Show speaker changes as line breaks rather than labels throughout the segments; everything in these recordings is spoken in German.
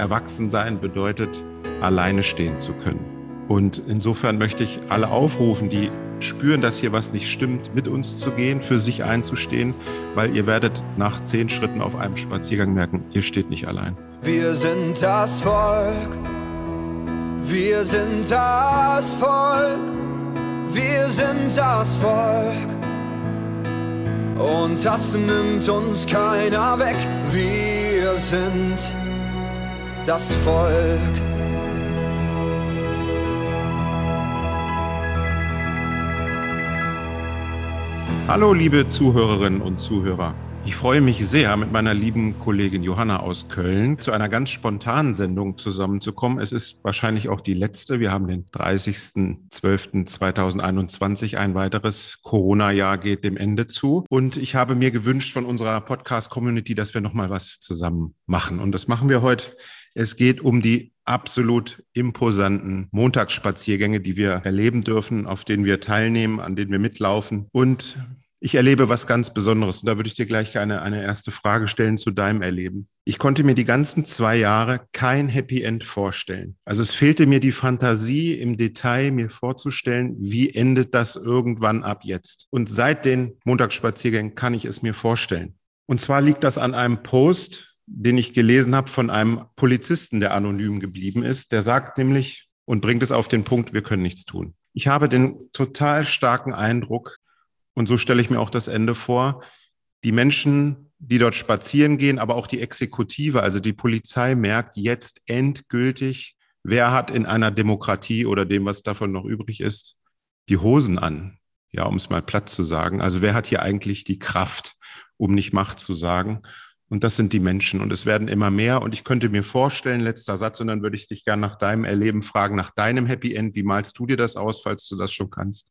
Erwachsensein bedeutet, alleine stehen zu können. Und insofern möchte ich alle aufrufen, die spüren, dass hier was nicht stimmt, mit uns zu gehen, für sich einzustehen, weil ihr werdet nach zehn Schritten auf einem Spaziergang merken, ihr steht nicht allein.
Wir sind das Volk. Wir sind das Volk. Wir sind das Volk. Und das nimmt uns keiner weg. Wir sind das Volk.
Hallo, liebe Zuhörerinnen und Zuhörer. Ich freue mich sehr, mit meiner lieben Kollegin Johanna aus Köln zu einer ganz spontanen Sendung zusammenzukommen. Es ist wahrscheinlich auch die letzte. Wir haben den 30.12.2021. Ein weiteres Corona-Jahr geht dem Ende zu. Und ich habe mir gewünscht von unserer Podcast-Community, dass wir nochmal was zusammen machen. Und das machen wir heute. Es geht um die absolut imposanten Montagsspaziergänge, die wir erleben dürfen, auf denen wir teilnehmen, an denen wir mitlaufen. Und ich erlebe was ganz Besonderes und da würde ich dir gleich eine, eine erste Frage stellen zu deinem Erleben. Ich konnte mir die ganzen zwei Jahre kein Happy End vorstellen. Also es fehlte mir die Fantasie im Detail, mir vorzustellen, wie endet das irgendwann ab jetzt. Und seit den Montagsspaziergängen kann ich es mir vorstellen. Und zwar liegt das an einem Post, den ich gelesen habe von einem Polizisten, der anonym geblieben ist. Der sagt nämlich und bringt es auf den Punkt, wir können nichts tun. Ich habe den total starken Eindruck, und so stelle ich mir auch das Ende vor. Die Menschen, die dort spazieren gehen, aber auch die Exekutive, also die Polizei merkt jetzt endgültig, wer hat in einer Demokratie oder dem, was davon noch übrig ist, die Hosen an. Ja, um es mal platt zu sagen. Also wer hat hier eigentlich die Kraft, um nicht Macht zu sagen? Und das sind die Menschen. Und es werden immer mehr. Und ich könnte mir vorstellen, letzter Satz, und dann würde ich dich gerne nach deinem Erleben fragen, nach deinem Happy End. Wie malst du dir das aus, falls du das schon kannst?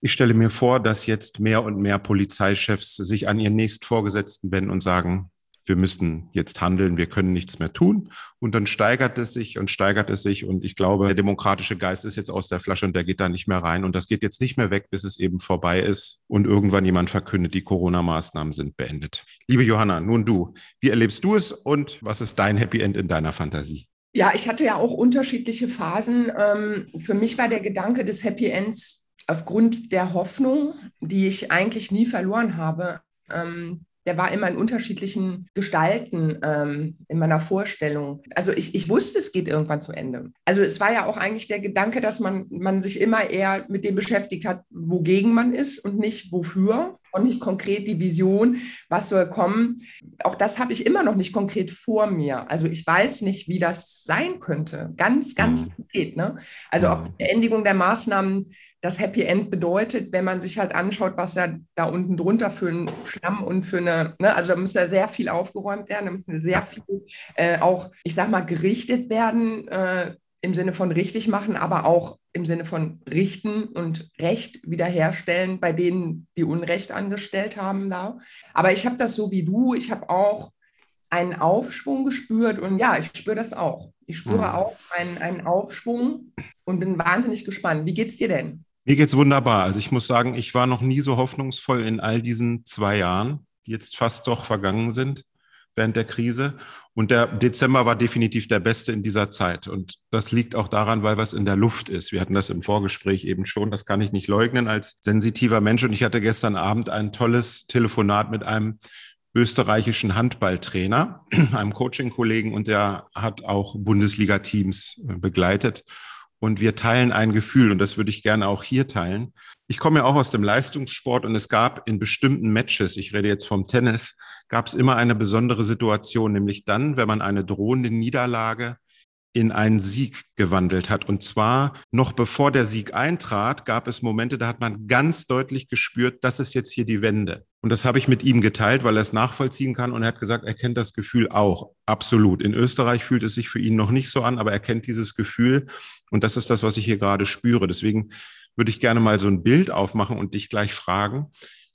Ich stelle mir vor, dass jetzt mehr und mehr Polizeichefs sich an ihren Nächstvorgesetzten wenden und sagen, wir müssen jetzt handeln, wir können nichts mehr tun. Und dann steigert es sich und steigert es sich. Und ich glaube, der demokratische Geist ist jetzt aus der Flasche und der geht da nicht mehr rein. Und das geht jetzt nicht mehr weg, bis es eben vorbei ist und irgendwann jemand verkündet, die Corona-Maßnahmen sind beendet. Liebe Johanna, nun du, wie erlebst du es und was ist dein Happy End in deiner Fantasie?
Ja, ich hatte ja auch unterschiedliche Phasen. Ähm, für mich war der Gedanke des Happy Ends aufgrund der Hoffnung, die ich eigentlich nie verloren habe, ähm, der war immer in unterschiedlichen Gestalten ähm, in meiner Vorstellung. Also ich, ich wusste, es geht irgendwann zu Ende. Also es war ja auch eigentlich der Gedanke, dass man, man sich immer eher mit dem beschäftigt hat, wogegen man ist und nicht wofür und nicht konkret die Vision, was soll kommen. Auch das habe ich immer noch nicht konkret vor mir. Also ich weiß nicht, wie das sein könnte. Ganz, ganz mhm. konkret. Ne? Also ob die Beendigung der Maßnahmen das Happy End bedeutet, wenn man sich halt anschaut, was ja da unten drunter für ein Schlamm und für eine, ne, also da muss ja sehr viel aufgeräumt werden, da muss sehr viel äh, auch, ich sag mal, gerichtet werden, äh, im Sinne von richtig machen, aber auch im Sinne von richten und Recht wiederherstellen bei denen, die Unrecht angestellt haben da. Aber ich habe das so wie du, ich habe auch einen Aufschwung gespürt und ja, ich spüre das auch. Ich spüre mhm. auch einen, einen Aufschwung und bin wahnsinnig gespannt. Wie geht's dir denn?
Mir geht's wunderbar. Also ich muss sagen, ich war noch nie so hoffnungsvoll in all diesen zwei Jahren, die jetzt fast doch vergangen sind während der Krise. Und der Dezember war definitiv der beste in dieser Zeit. Und das liegt auch daran, weil was in der Luft ist. Wir hatten das im Vorgespräch eben schon. Das kann ich nicht leugnen als sensitiver Mensch. Und ich hatte gestern Abend ein tolles Telefonat mit einem österreichischen Handballtrainer, einem Coaching-Kollegen, und der hat auch Bundesliga-Teams äh, begleitet. Und wir teilen ein Gefühl und das würde ich gerne auch hier teilen. Ich komme ja auch aus dem Leistungssport und es gab in bestimmten Matches, ich rede jetzt vom Tennis, gab es immer eine besondere Situation, nämlich dann, wenn man eine drohende Niederlage in einen Sieg gewandelt hat. Und zwar noch bevor der Sieg eintrat, gab es Momente, da hat man ganz deutlich gespürt, das ist jetzt hier die Wende. Und das habe ich mit ihm geteilt, weil er es nachvollziehen kann. Und er hat gesagt, er kennt das Gefühl auch. Absolut. In Österreich fühlt es sich für ihn noch nicht so an, aber er kennt dieses Gefühl. Und das ist das, was ich hier gerade spüre. Deswegen würde ich gerne mal so ein Bild aufmachen und dich gleich fragen.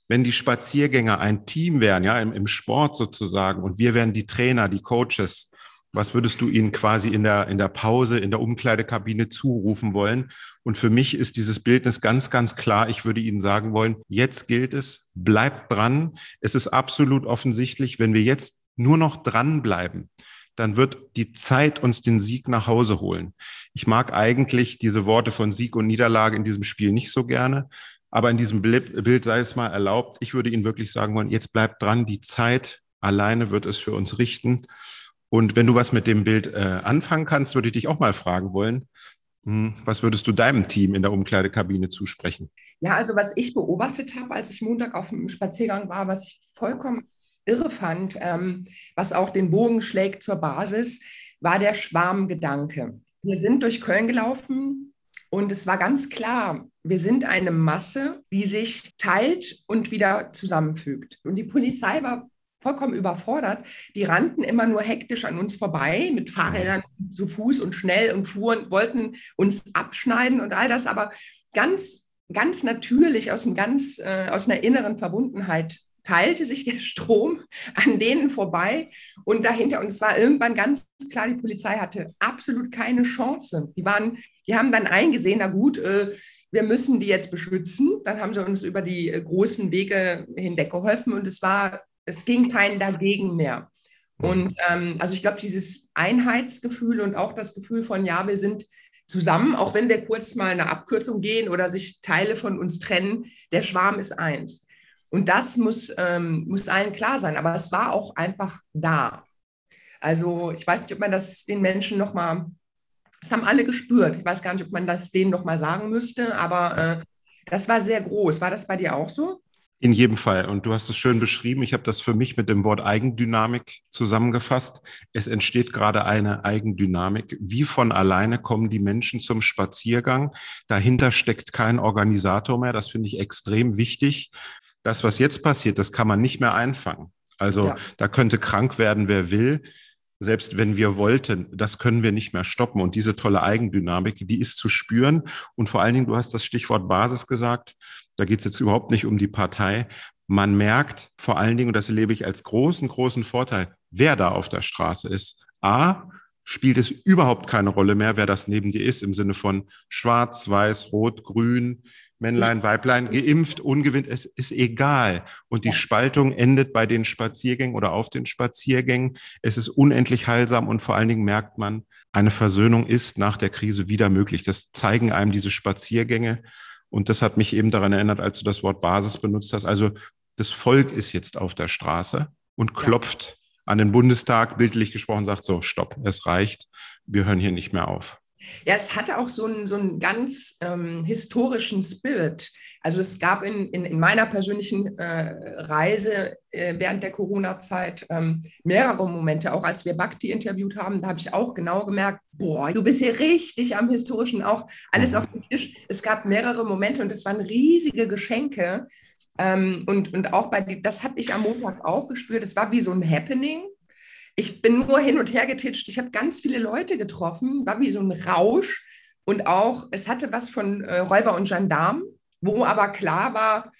Wenn die Spaziergänger ein Team wären, ja, im, im Sport sozusagen, und wir wären die Trainer, die Coaches, was würdest du ihnen quasi in der, in der Pause, in der Umkleidekabine zurufen wollen? Und für mich ist dieses Bildnis ganz, ganz klar. Ich würde Ihnen sagen wollen, jetzt gilt es, bleibt dran. Es ist absolut offensichtlich, wenn wir jetzt nur noch dranbleiben, dann wird die Zeit uns den Sieg nach Hause holen. Ich mag eigentlich diese Worte von Sieg und Niederlage in diesem Spiel nicht so gerne, aber in diesem Bild sei es mal erlaubt. Ich würde Ihnen wirklich sagen wollen, jetzt bleibt dran, die Zeit alleine wird es für uns richten. Und wenn du was mit dem Bild äh, anfangen kannst, würde ich dich auch mal fragen wollen, hm, was würdest du deinem Team in der Umkleidekabine zusprechen?
Ja, also was ich beobachtet habe, als ich Montag auf dem Spaziergang war, was ich vollkommen irre fand, ähm, was auch den Bogen schlägt zur Basis, war der Schwarmgedanke. Wir sind durch Köln gelaufen und es war ganz klar, wir sind eine Masse, die sich teilt und wieder zusammenfügt. Und die Polizei war vollkommen überfordert. Die rannten immer nur hektisch an uns vorbei mit Fahrrädern zu Fuß und schnell und fuhren, wollten uns abschneiden und all das, aber ganz, ganz natürlich aus, einem ganz, äh, aus einer inneren Verbundenheit teilte sich der Strom an denen vorbei und dahinter. Und es war irgendwann ganz klar, die Polizei hatte absolut keine Chance. Die waren, die haben dann eingesehen, na gut, äh, wir müssen die jetzt beschützen. Dann haben sie uns über die äh, großen Wege hinweg geholfen und es war, es ging kein dagegen mehr. Und ähm, also ich glaube, dieses Einheitsgefühl und auch das Gefühl von, ja, wir sind zusammen, auch wenn wir kurz mal eine Abkürzung gehen oder sich Teile von uns trennen, der Schwarm ist eins. Und das muss, ähm, muss allen klar sein. Aber es war auch einfach da. Also ich weiß nicht, ob man das den Menschen nochmal, das haben alle gespürt. Ich weiß gar nicht, ob man das denen nochmal sagen müsste, aber äh, das war sehr groß. War das bei dir auch so?
In jedem Fall. Und du hast es schön beschrieben. Ich habe das für mich mit dem Wort Eigendynamik zusammengefasst. Es entsteht gerade eine Eigendynamik. Wie von alleine kommen die Menschen zum Spaziergang. Dahinter steckt kein Organisator mehr. Das finde ich extrem wichtig das, was jetzt passiert, das kann man nicht mehr einfangen. Also ja. da könnte krank werden, wer will. Selbst wenn wir wollten, das können wir nicht mehr stoppen. Und diese tolle Eigendynamik, die ist zu spüren. Und vor allen Dingen, du hast das Stichwort Basis gesagt. Da geht es jetzt überhaupt nicht um die Partei. Man merkt vor allen Dingen, und das erlebe ich als großen, großen Vorteil, wer da auf der Straße ist. A, spielt es überhaupt keine Rolle mehr, wer das neben dir ist, im Sinne von schwarz, weiß, rot, grün, Männlein, Weiblein, geimpft, ungewinnt, es ist egal. Und die Spaltung endet bei den Spaziergängen oder auf den Spaziergängen. Es ist unendlich heilsam und vor allen Dingen merkt man, eine Versöhnung ist nach der Krise wieder möglich. Das zeigen einem diese Spaziergänge. Und das hat mich eben daran erinnert, als du das Wort Basis benutzt hast. Also das Volk ist jetzt auf der Straße und klopft an den Bundestag, bildlich gesprochen, sagt so, stopp, es reicht, wir hören hier nicht mehr auf.
Ja, es hatte auch so einen, so einen ganz ähm, historischen Spirit. Also es gab in, in, in meiner persönlichen äh, Reise äh, während der Corona-Zeit ähm, mehrere Momente, auch als wir Bhakti interviewt haben, da habe ich auch genau gemerkt, boah, du bist hier richtig am historischen, auch alles mhm. auf dem Tisch. Es gab mehrere Momente und es waren riesige Geschenke. Ähm, und, und auch bei, das habe ich am Montag auch gespürt, es war wie so ein Happening ich bin nur hin und her getitscht. Ich habe ganz viele Leute getroffen, war wie so ein Rausch. Und auch, es hatte was von äh, Räuber und Gendarm, wo aber klar war,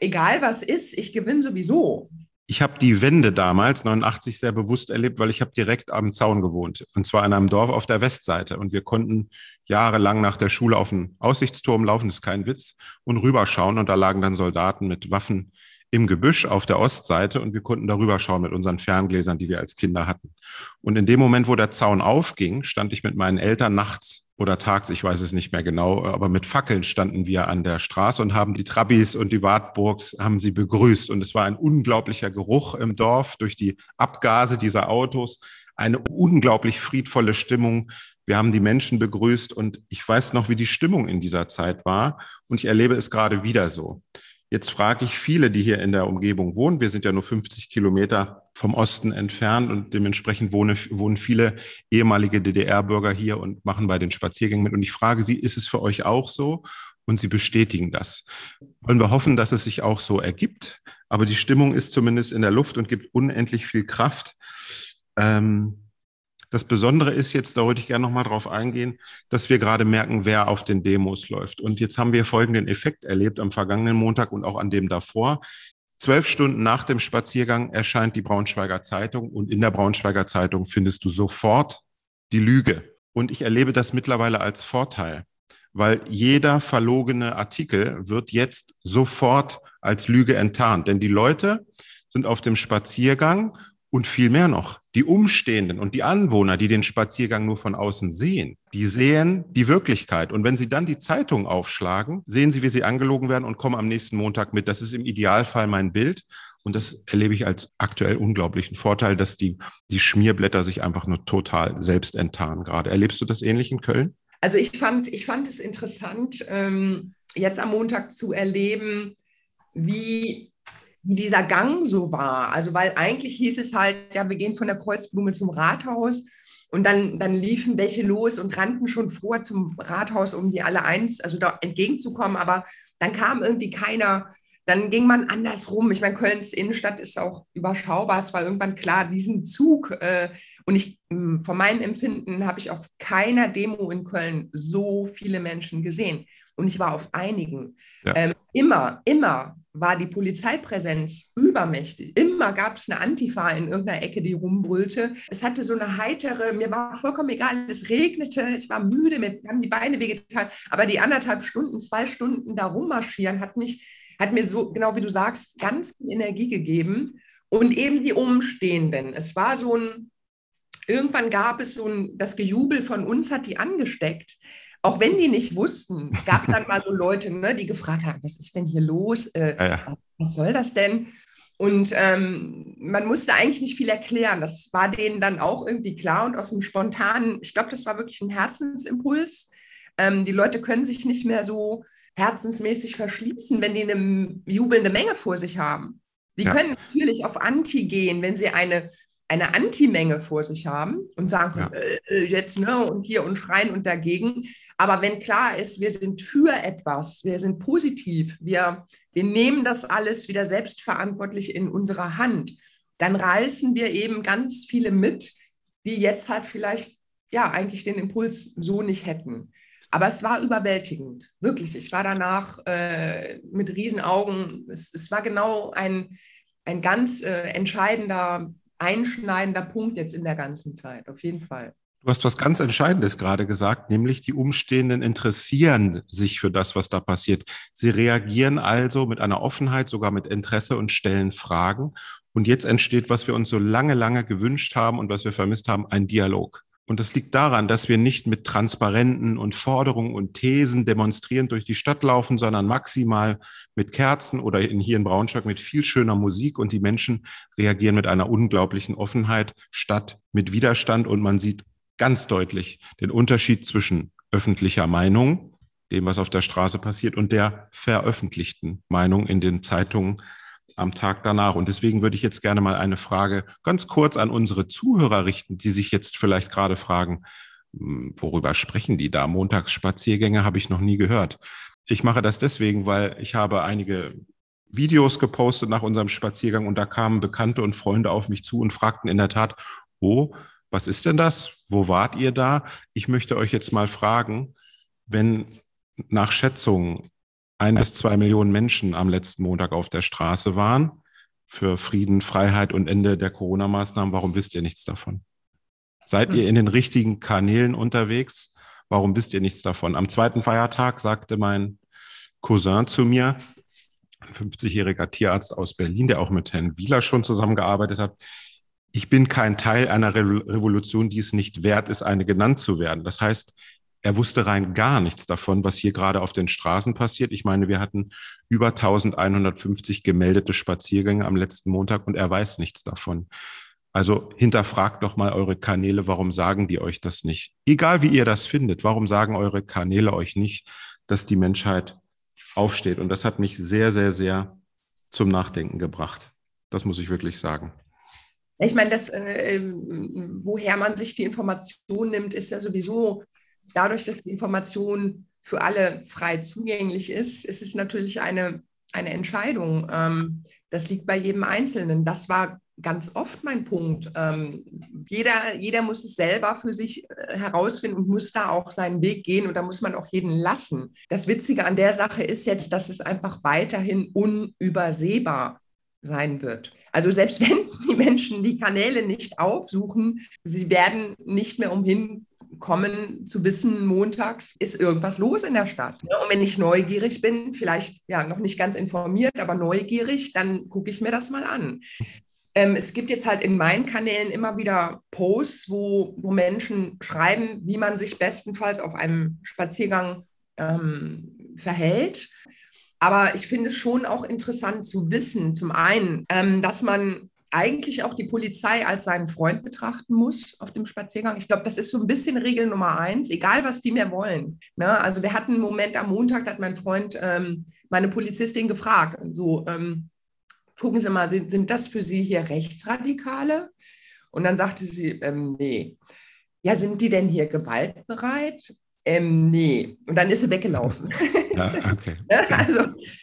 egal was ist, ich gewinne sowieso.
Ich habe die Wende damals, 89, sehr bewusst erlebt, weil ich habe direkt am Zaun gewohnt. Und zwar in einem Dorf auf der Westseite. Und wir konnten jahrelang nach der Schule auf den Aussichtsturm laufen, das ist kein Witz, und rüberschauen. Und da lagen dann Soldaten mit Waffen im Gebüsch auf der Ostseite und wir konnten darüber schauen mit unseren Ferngläsern, die wir als Kinder hatten. Und in dem Moment, wo der Zaun aufging, stand ich mit meinen Eltern nachts oder tags, ich weiß es nicht mehr genau, aber mit Fackeln standen wir an der Straße und haben die Trabis und die Wartburgs haben sie begrüßt. Und es war ein unglaublicher Geruch im Dorf durch die Abgase dieser Autos, eine unglaublich friedvolle Stimmung. Wir haben die Menschen begrüßt und ich weiß noch, wie die Stimmung in dieser Zeit war und ich erlebe es gerade wieder so. Jetzt frage ich viele, die hier in der Umgebung wohnen. Wir sind ja nur 50 Kilometer vom Osten entfernt und dementsprechend wohnen, wohnen viele ehemalige DDR-Bürger hier und machen bei den Spaziergängen mit. Und ich frage Sie, ist es für euch auch so? Und Sie bestätigen das. Wollen wir hoffen, dass es sich auch so ergibt. Aber die Stimmung ist zumindest in der Luft und gibt unendlich viel Kraft. Ähm, das Besondere ist jetzt, da wollte ich gerne nochmal drauf eingehen, dass wir gerade merken, wer auf den Demos läuft. Und jetzt haben wir folgenden Effekt erlebt am vergangenen Montag und auch an dem davor. Zwölf Stunden nach dem Spaziergang erscheint die Braunschweiger Zeitung und in der Braunschweiger Zeitung findest du sofort die Lüge. Und ich erlebe das mittlerweile als Vorteil, weil jeder verlogene Artikel wird jetzt sofort als Lüge enttarnt. Denn die Leute sind auf dem Spaziergang Und viel mehr noch, die Umstehenden und die Anwohner, die den Spaziergang nur von außen sehen, die sehen die Wirklichkeit. Und wenn sie dann die Zeitung aufschlagen, sehen sie, wie sie angelogen werden und kommen am nächsten Montag mit. Das ist im Idealfall mein Bild. Und das erlebe ich als aktuell unglaublichen Vorteil, dass die, die Schmierblätter sich einfach nur total selbst enttarnen gerade. Erlebst du das ähnlich in Köln?
Also ich fand, ich fand es interessant, ähm, jetzt am Montag zu erleben, wie wie dieser Gang so war. Also, weil eigentlich hieß es halt, ja, wir gehen von der Kreuzblume zum Rathaus und dann, dann liefen welche los und rannten schon vor zum Rathaus, um die alle eins, also da entgegenzukommen. Aber dann kam irgendwie keiner. Dann ging man andersrum. Ich meine, Kölns Innenstadt ist auch überschaubar. Es war irgendwann klar, diesen Zug. Äh, und ich, hm, von meinem Empfinden, habe ich auf keiner Demo in Köln so viele Menschen gesehen. Und ich war auf einigen. Ja. Ähm, immer, immer war die Polizeipräsenz übermächtig. Immer gab es eine Antifa in irgendeiner Ecke, die rumbrüllte. Es hatte so eine heitere, mir war vollkommen egal, es regnete, ich war müde, mir haben die Beine wehgetan, aber die anderthalb Stunden, zwei Stunden da rummarschieren hat mich, hat mir so, genau wie du sagst, ganz viel Energie gegeben. Und eben die Umstehenden. Es war so ein, irgendwann gab es so ein, das Gejubel von uns hat die angesteckt. Auch wenn die nicht wussten. Es gab dann mal so Leute, ne, die gefragt haben, was ist denn hier los? Äh, ja, ja. Was soll das denn? Und ähm, man musste eigentlich nicht viel erklären. Das war denen dann auch irgendwie klar und aus einem spontanen, ich glaube, das war wirklich ein Herzensimpuls. Ähm, die Leute können sich nicht mehr so herzensmäßig verschließen, wenn die eine jubelnde Menge vor sich haben. Die ja. können natürlich auf Anti gehen, wenn sie eine eine Antimenge vor sich haben und sagen können, ja. äh, äh, jetzt ne und hier und schreien und dagegen. Aber wenn klar ist, wir sind für etwas, wir sind positiv, wir, wir nehmen das alles wieder selbstverantwortlich in unserer Hand, dann reißen wir eben ganz viele mit, die jetzt halt vielleicht ja eigentlich den Impuls so nicht hätten. Aber es war überwältigend, wirklich. Ich war danach äh, mit Riesenaugen. Es, es war genau ein, ein ganz äh, entscheidender einschneidender Punkt jetzt in der ganzen Zeit, auf jeden Fall.
Du hast was ganz Entscheidendes gerade gesagt, nämlich die Umstehenden interessieren sich für das, was da passiert. Sie reagieren also mit einer Offenheit, sogar mit Interesse und stellen Fragen. Und jetzt entsteht, was wir uns so lange, lange gewünscht haben und was wir vermisst haben, ein Dialog. Und das liegt daran, dass wir nicht mit Transparenten und Forderungen und Thesen demonstrierend durch die Stadt laufen, sondern maximal mit Kerzen oder in, hier in Braunschweig mit viel schöner Musik. Und die Menschen reagieren mit einer unglaublichen Offenheit statt mit Widerstand. Und man sieht ganz deutlich den Unterschied zwischen öffentlicher Meinung, dem, was auf der Straße passiert, und der veröffentlichten Meinung in den Zeitungen am Tag danach. Und deswegen würde ich jetzt gerne mal eine Frage ganz kurz an unsere Zuhörer richten, die sich jetzt vielleicht gerade fragen, hm, worüber sprechen die da? Montagsspaziergänge habe ich noch nie gehört. Ich mache das deswegen, weil ich habe einige Videos gepostet nach unserem Spaziergang und da kamen Bekannte und Freunde auf mich zu und fragten in der Tat, oh, was ist denn das? Wo wart ihr da? Ich möchte euch jetzt mal fragen, wenn nach Schätzungen ein bis zwei Millionen Menschen am letzten Montag auf der Straße waren für Frieden, Freiheit und Ende der Corona-Maßnahmen. Warum wisst ihr nichts davon? Seid ihr hm. in den richtigen Kanälen unterwegs? Warum wisst ihr nichts davon? Am zweiten Feiertag sagte mein Cousin zu mir, ein 50-jähriger Tierarzt aus Berlin, der auch mit Herrn Wieler schon zusammengearbeitet hat, ich bin kein Teil einer Revolution, die es nicht wert ist, eine genannt zu werden. Das heißt, er wusste rein gar nichts davon, was hier gerade auf den Straßen passiert. Ich meine, wir hatten über 1150 gemeldete Spaziergänge am letzten Montag und er weiß nichts davon. Also hinterfragt doch mal eure Kanäle, warum sagen die euch das nicht? Egal wie ihr das findet, warum sagen eure Kanäle euch nicht, dass die Menschheit aufsteht? Und das hat mich sehr, sehr, sehr zum Nachdenken gebracht. Das muss ich wirklich sagen.
Ich meine, das, äh, woher man sich die Information nimmt, ist ja sowieso dadurch, dass die Information für alle frei zugänglich ist, ist es natürlich eine, eine Entscheidung. Ähm, das liegt bei jedem Einzelnen. Das war ganz oft mein Punkt. Ähm, jeder, jeder muss es selber für sich äh, herausfinden und muss da auch seinen Weg gehen und da muss man auch jeden lassen. Das Witzige an der Sache ist jetzt, dass es einfach weiterhin unübersehbar sein wird. Also selbst wenn die Menschen die Kanäle nicht aufsuchen, sie werden nicht mehr umhin kommen zu wissen, montags ist irgendwas los in der Stadt. Und wenn ich neugierig bin, vielleicht ja noch nicht ganz informiert, aber neugierig, dann gucke ich mir das mal an. ähm, es gibt jetzt halt in meinen Kanälen immer wieder Posts, wo, wo Menschen schreiben, wie man sich bestenfalls auf einem Spaziergang ähm, verhält. Aber ich finde es schon auch interessant zu wissen, zum einen, ähm, dass man eigentlich auch die Polizei als seinen Freund betrachten muss auf dem Spaziergang. Ich glaube, das ist so ein bisschen Regel Nummer eins, egal was die mehr wollen. Ne? Also wir hatten einen Moment am Montag, da hat mein Freund ähm, meine Polizistin gefragt, so, ähm, gucken Sie mal, sind, sind das für Sie hier Rechtsradikale? Und dann sagte sie, ähm, nee. Ja, sind die denn hier gewaltbereit? Ähm, nee. Und dann ist sie weggelaufen. Ja, okay. also,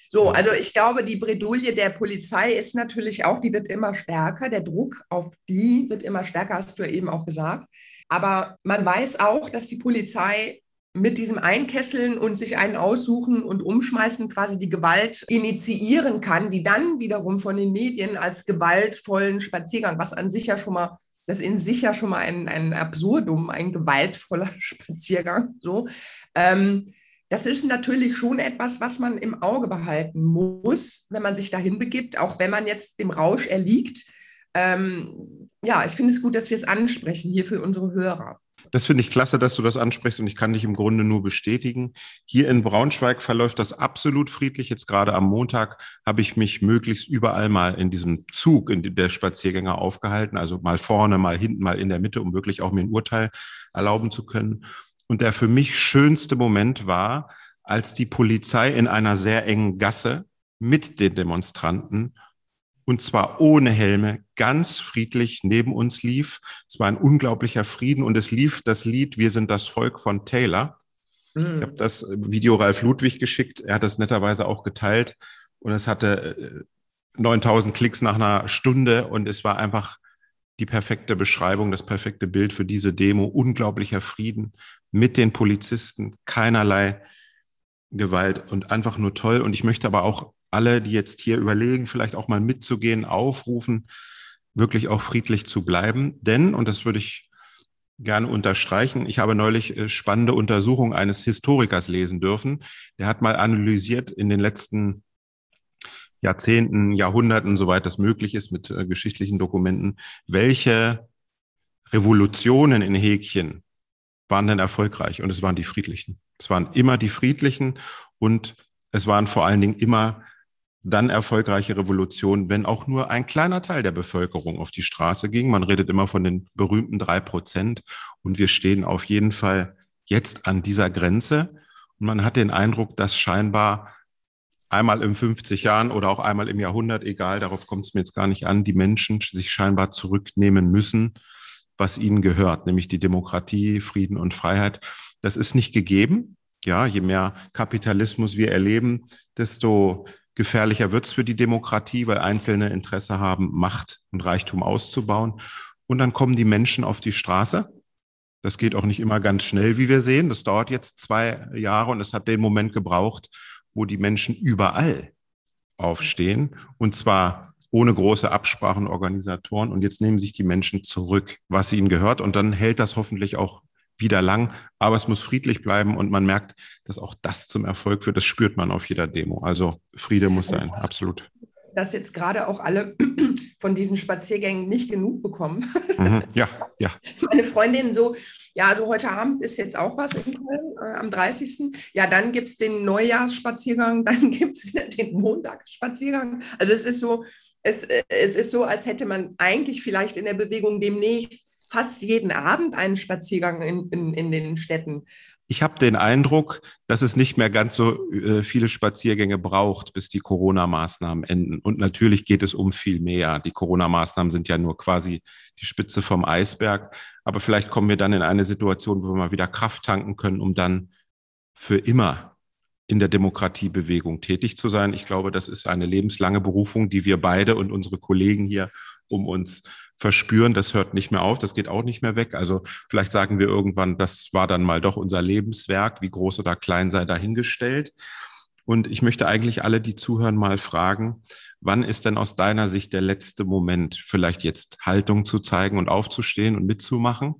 so, also ich glaube, die Bredouille der Polizei ist natürlich auch, die wird immer stärker. Der Druck auf die wird immer stärker, hast du ja eben auch gesagt. Aber man weiß auch, dass die Polizei mit diesem Einkesseln und sich einen aussuchen und umschmeißen quasi die Gewalt initiieren kann, die dann wiederum von den Medien als gewaltvollen Spaziergang, was an sich ja schon mal das in sich ja schon mal ein, ein Absurdum, ein gewaltvoller Spaziergang. So. Ähm, das ist natürlich schon etwas, was man im Auge behalten muss, wenn man sich dahin begibt, auch wenn man jetzt dem Rausch erliegt. Ähm, ja, ich finde es gut, dass wir es ansprechen hier für unsere Hörer.
Das finde ich klasse, dass du das ansprichst und ich kann dich im Grunde nur bestätigen. Hier in Braunschweig verläuft das absolut friedlich. Jetzt gerade am Montag habe ich mich möglichst überall mal in diesem Zug in der Spaziergänger aufgehalten, also mal vorne, mal hinten, mal in der Mitte, um wirklich auch mir ein Urteil erlauben zu können. Und der für mich schönste Moment war, als die Polizei in einer sehr engen Gasse mit den Demonstranten und zwar ohne Helme, ganz friedlich neben uns lief. Es war ein unglaublicher Frieden und es lief das Lied Wir sind das Volk von Taylor. Mhm. Ich habe das Video Ralf Ludwig geschickt. Er hat das netterweise auch geteilt und es hatte 9000 äh, Klicks nach einer Stunde und es war einfach die perfekte Beschreibung, das perfekte Bild für diese Demo. Unglaublicher Frieden mit den Polizisten, keinerlei Gewalt und einfach nur toll. Und ich möchte aber auch alle, die jetzt hier überlegen, vielleicht auch mal mitzugehen, aufrufen, wirklich auch friedlich zu bleiben. Denn, und das würde ich gerne unterstreichen, ich habe neulich äh, spannende Untersuchungen eines Historikers lesen dürfen. Der hat mal analysiert in den letzten Jahrzehnten, Jahrhunderten, soweit das möglich ist mit äh, geschichtlichen Dokumenten, welche Revolutionen in Häkchen waren denn erfolgreich? Und es waren die friedlichen. Es waren immer die friedlichen und es waren vor allen Dingen immer dann erfolgreiche Revolution, wenn auch nur ein kleiner Teil der Bevölkerung auf die Straße ging. Man redet immer von den berühmten drei Prozent und wir stehen auf jeden Fall jetzt an dieser Grenze. Und man hat den Eindruck, dass scheinbar einmal in 50 Jahren oder auch einmal im Jahrhundert, egal, darauf kommt es mir jetzt gar nicht an, die Menschen sich scheinbar zurücknehmen müssen, was ihnen gehört, nämlich die Demokratie, Frieden und Freiheit. Das ist nicht gegeben. Ja, je mehr Kapitalismus wir erleben, desto gefährlicher wird es für die Demokratie, weil Einzelne Interesse haben, Macht und Reichtum auszubauen. Und dann kommen die Menschen auf die Straße. Das geht auch nicht immer ganz schnell, wie wir sehen. Das dauert jetzt zwei Jahre und es hat den Moment gebraucht, wo die Menschen überall aufstehen und zwar ohne große Absprachen, Organisatoren. Und jetzt nehmen sich die Menschen zurück, was ihnen gehört. Und dann hält das hoffentlich auch wieder lang, aber es muss friedlich bleiben und man merkt, dass auch das zum Erfolg führt. Das spürt man auf jeder Demo. Also Friede muss sein, absolut.
Dass jetzt gerade auch alle von diesen Spaziergängen nicht genug bekommen.
Mhm. Ja, ja.
Meine Freundin so, ja, also heute Abend ist jetzt auch was in Köln äh, am 30. Ja, dann gibt es den Neujahrsspaziergang, dann gibt es wieder den Montagsspaziergang. Also es ist so, es, äh, es ist so, als hätte man eigentlich vielleicht in der Bewegung demnächst fast jeden Abend einen Spaziergang in, in, in den Städten.
Ich habe den Eindruck, dass es nicht mehr ganz so äh, viele Spaziergänge braucht, bis die Corona-Maßnahmen enden. Und natürlich geht es um viel mehr. Die Corona-Maßnahmen sind ja nur quasi die Spitze vom Eisberg. Aber vielleicht kommen wir dann in eine Situation, wo wir mal wieder Kraft tanken können, um dann für immer in der Demokratiebewegung tätig zu sein. Ich glaube, das ist eine lebenslange Berufung, die wir beide und unsere Kollegen hier um uns verspüren, das hört nicht mehr auf, das geht auch nicht mehr weg. Also vielleicht sagen wir irgendwann, das war dann mal doch unser Lebenswerk, wie groß oder klein sei dahingestellt. Und ich möchte eigentlich alle, die zuhören, mal fragen, wann ist denn aus deiner Sicht der letzte Moment, vielleicht jetzt Haltung zu zeigen und aufzustehen und mitzumachen?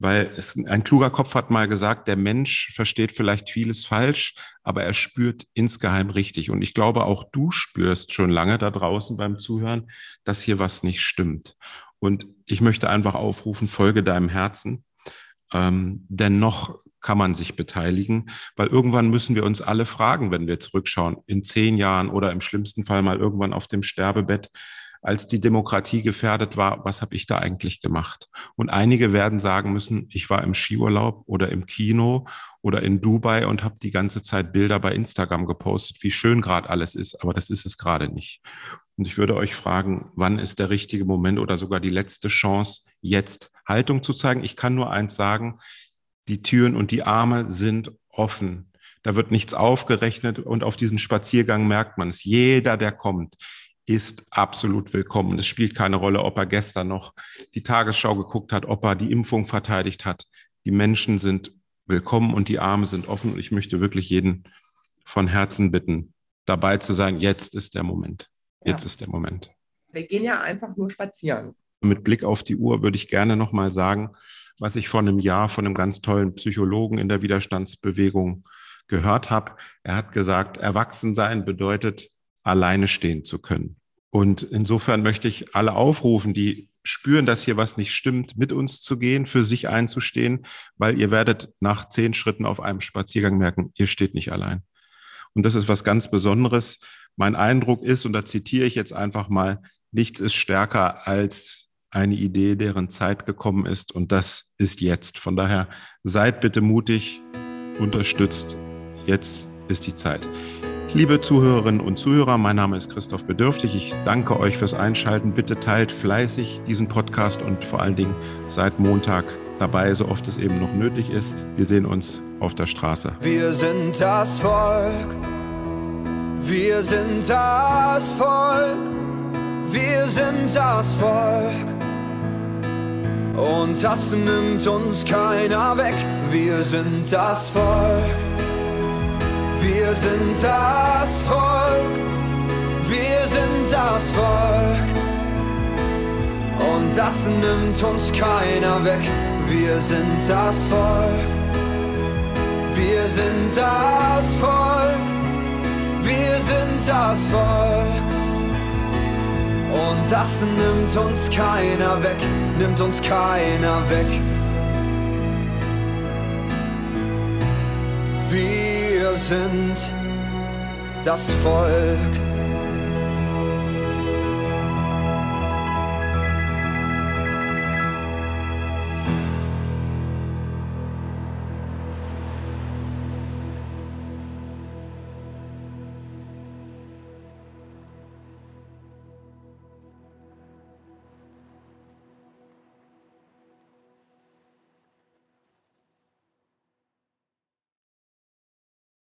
Weil es, ein kluger Kopf hat mal gesagt, der Mensch versteht vielleicht vieles falsch, aber er spürt insgeheim richtig. Und ich glaube, auch du spürst schon lange da draußen beim Zuhören, dass hier was nicht stimmt. Und ich möchte einfach aufrufen, folge deinem Herzen. Ähm, denn noch kann man sich beteiligen, weil irgendwann müssen wir uns alle fragen, wenn wir zurückschauen, in zehn Jahren oder im schlimmsten Fall mal irgendwann auf dem Sterbebett, als die Demokratie gefährdet war, was habe ich da eigentlich gemacht? Und einige werden sagen müssen, ich war im Skiurlaub oder im Kino oder in Dubai und habe die ganze Zeit Bilder bei Instagram gepostet, wie schön gerade alles ist, aber das ist es gerade nicht. Und ich würde euch fragen, wann ist der richtige Moment oder sogar die letzte Chance, jetzt Haltung zu zeigen? Ich kann nur eins sagen, die Türen und die Arme sind offen. Da wird nichts aufgerechnet und auf diesem Spaziergang merkt man es. Jeder, der kommt, ist absolut willkommen. Es spielt keine Rolle, ob er gestern noch die Tagesschau geguckt hat, ob er die Impfung verteidigt hat. Die Menschen sind willkommen und die Arme sind offen. Und ich möchte wirklich jeden von Herzen bitten, dabei zu sein. Jetzt ist der Moment. Jetzt ja. ist der Moment.
Wir gehen ja einfach nur spazieren.
Mit Blick auf die Uhr würde ich gerne nochmal sagen, was ich vor einem Jahr von einem ganz tollen Psychologen in der Widerstandsbewegung gehört habe. Er hat gesagt, Erwachsensein bedeutet, alleine stehen zu können. Und insofern möchte ich alle aufrufen, die spüren, dass hier was nicht stimmt, mit uns zu gehen, für sich einzustehen, weil ihr werdet nach zehn Schritten auf einem Spaziergang merken, ihr steht nicht allein. Und das ist was ganz Besonderes. Mein Eindruck ist, und da zitiere ich jetzt einfach mal, nichts ist stärker als eine Idee, deren Zeit gekommen ist. Und das ist jetzt. Von daher seid bitte mutig, unterstützt. Jetzt ist die Zeit. Liebe Zuhörerinnen und Zuhörer, mein Name ist Christoph Bedürftig. Ich danke euch fürs Einschalten. Bitte teilt fleißig diesen Podcast und vor allen Dingen seit Montag dabei, so oft es eben noch nötig ist. Wir sehen uns auf der Straße.
Wir sind das Volk. Wir sind das Volk. Wir sind das Volk. Und das nimmt uns keiner weg. Wir sind das Volk. Wir sind das Volk, wir sind das Volk. Und das nimmt uns keiner weg. Wir sind das Volk, wir sind das Volk, das Volk. Und das nimmt uns keiner weg, nimmt uns keiner weg. sind das Volk